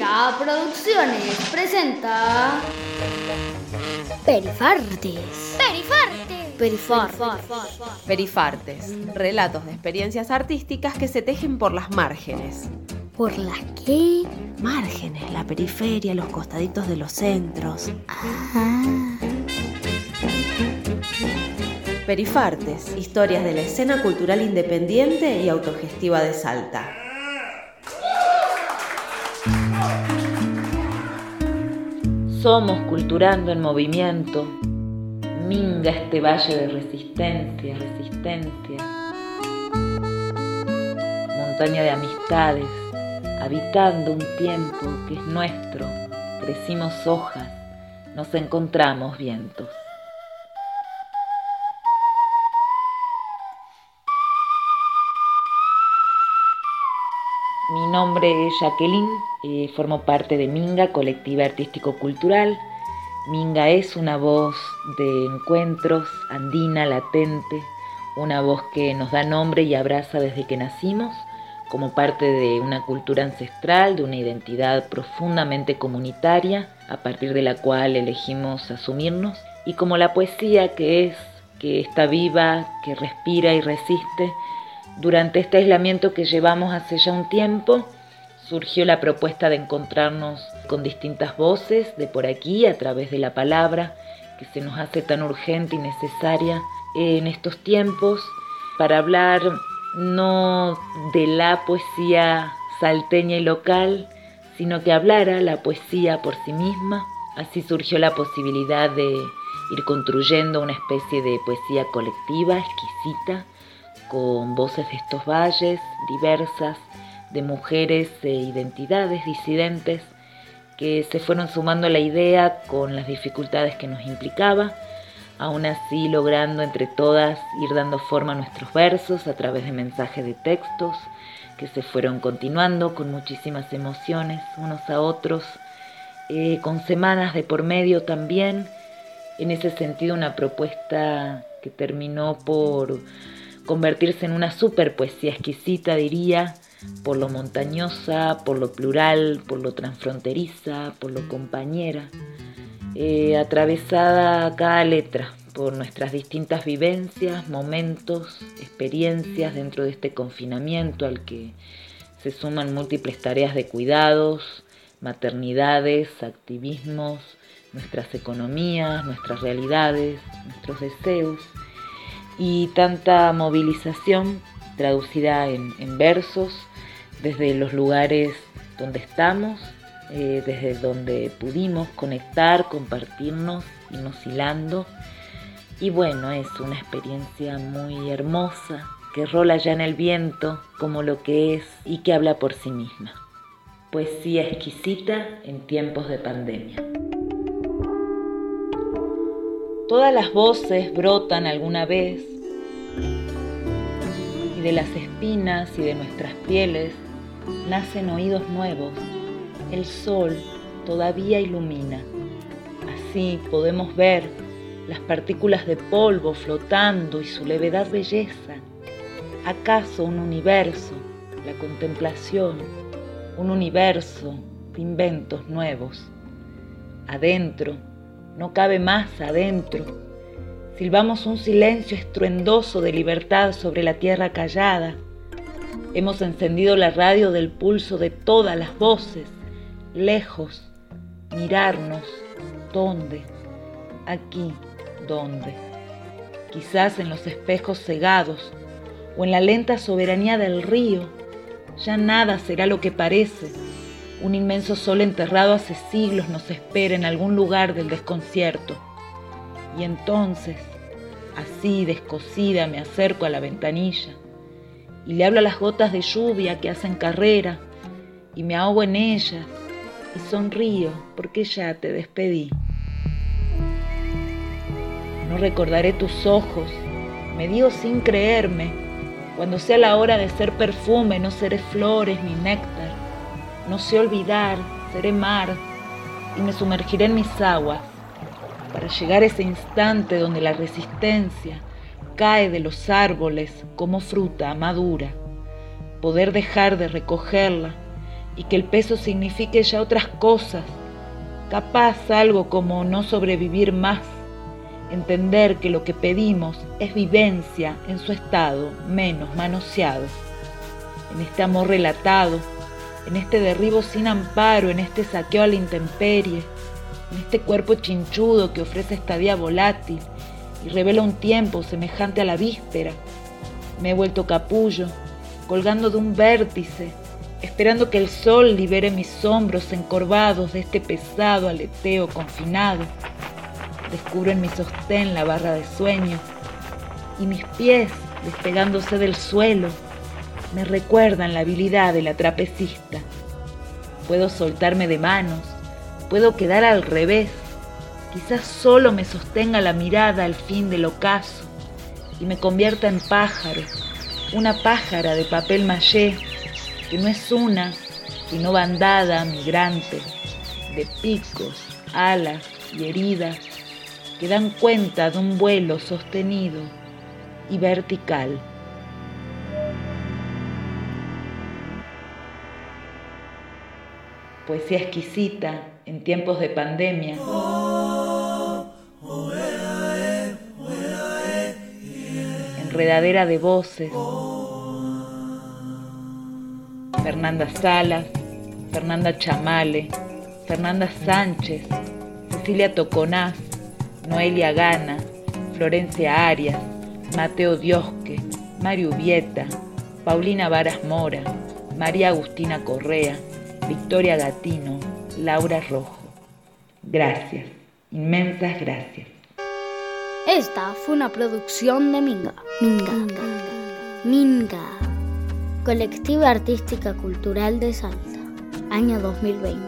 Minga Producciones presenta. Perifartes. Perifartes. Perifartes. Perifartes, relatos de experiencias artísticas que se tejen por las márgenes. ¿Por las qué? Márgenes, la periferia, los costaditos de los centros. Ah. Perifartes, historias de la escena cultural independiente y autogestiva de Salta. Somos culturando en movimiento. Minga este valle de resistencia, resistencia. Montaña de amistades, habitando un tiempo que es nuestro. Crecimos hojas, nos encontramos vientos. Mi nombre es Jacqueline, eh, formo parte de Minga, Colectiva Artístico Cultural. Minga es una voz de encuentros, andina, latente, una voz que nos da nombre y abraza desde que nacimos, como parte de una cultura ancestral, de una identidad profundamente comunitaria, a partir de la cual elegimos asumirnos, y como la poesía que es, que está viva, que respira y resiste, durante este aislamiento que llevamos hace ya un tiempo, surgió la propuesta de encontrarnos con distintas voces de por aquí a través de la palabra, que se nos hace tan urgente y necesaria en estos tiempos, para hablar no de la poesía salteña y local, sino que hablara la poesía por sí misma. Así surgió la posibilidad de ir construyendo una especie de poesía colectiva, exquisita, con voces de estos valles diversas, de mujeres e identidades disidentes que se fueron sumando a la idea con las dificultades que nos implicaba, aún así logrando entre todas ir dando forma a nuestros versos a través de mensajes de textos que se fueron continuando con muchísimas emociones unos a otros, eh, con semanas de por medio también, en ese sentido una propuesta que terminó por convertirse en una super poesía exquisita, diría, por lo montañosa, por lo plural, por lo transfronteriza, por lo compañera, eh, atravesada cada letra por nuestras distintas vivencias, momentos, experiencias dentro de este confinamiento al que se suman múltiples tareas de cuidados, maternidades, activismos, nuestras economías, nuestras realidades, nuestros deseos y tanta movilización traducida en, versos desde los lugares donde estamos, eh, desde donde pudimos conectar, compartirnos, irnos hilando. Y bueno, es una experiencia muy hermosa que rola ya en el viento como lo que es y que habla por sí misma. Poesía exquisita en tiempos de pandemia. Todas las voces brotan alguna vez y de las espinas y de nuestras pieles nacen oídos nuevos. El sol todavía ilumina. Así podemos ver las partículas de polvo flotando y su levedad belleza. ¿Acaso un universo, la contemplación, un universo de inventos nuevos? Adentro, no cabe más adentro. Silbamos un silencio estruendoso de libertad sobre la tierra callada. Hemos encendido la radio del pulso de todas las voces, lejos, mirarnos, ¿dónde? Aquí, ¿dónde? Quizás en los espejos cegados o en la lenta soberanía del río, ya nada será lo que parece un inmenso sol enterrado hace siglos nos espera en algún lugar del desconcierto. Y entonces, así descosida, me acerco a la ventanilla y le hablo a las gotas de lluvia que hacen carrera y me ahogo en ellas y sonrío porque ya te despedí. No recordaré tus ojos, me digo sin creerme, cuando sea la hora de ser perfume no seré flores ni néctar no sé olvidar, seré mar y me sumergiré en mis aguas para llegar a ese instante donde la resistencia cae de los árboles como fruta madura, poder dejar de recogerla y que el peso signifique ya otras cosas, capaz algo como no sobrevivir más, entender que lo que pedimos es vivencia en su estado menos manoseado, en este amor relatado, en este derribo sin amparo, en este saqueo a la intemperie, en este cuerpo chinchudo que ofrece estadía volátil y revela un tiempo semejante a la víspera. Me he vuelto capullo, colgando de un vértice, esperando que el sol libere mis hombros encorvados de este pesado aleteo confinado. Descubro en mi sostén la barra de sueño y mis pies, despegándose del suelo, me recuerdan la habilidad de la trapecista. Puedo soltarme de manos, puedo quedar al revés, quizás solo me sostenga la mirada al fin del ocaso y me convierta en pájaro, una pájara de papel maché, que no es una, sino bandada migrante, de picos, alas y heridas que dan cuenta de un vuelo sostenido y vertical. Poesía exquisita en tiempos de pandemia. Enredadera de voces. Fernanda Salas, Fernanda Chamale, Fernanda Sánchez, Cecilia Toconaz, Noelia Gana, Florencia Arias, Mateo Diosque, Mario Vieta, Paulina Varas Mora, María Agustina Correa, Victoria Gatino, Laura Rojo. Gracias, inmensas gracias. Esta fue una producción de Minga. Minga. Minga. Colectiva Artística Cultural de Salta. Año 2020.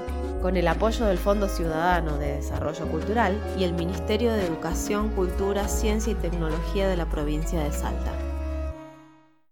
Con el apoyo del Fondo Ciudadano de Desarrollo Cultural y el Ministerio de Educación, Cultura, Ciencia y Tecnología de la provincia de Salta.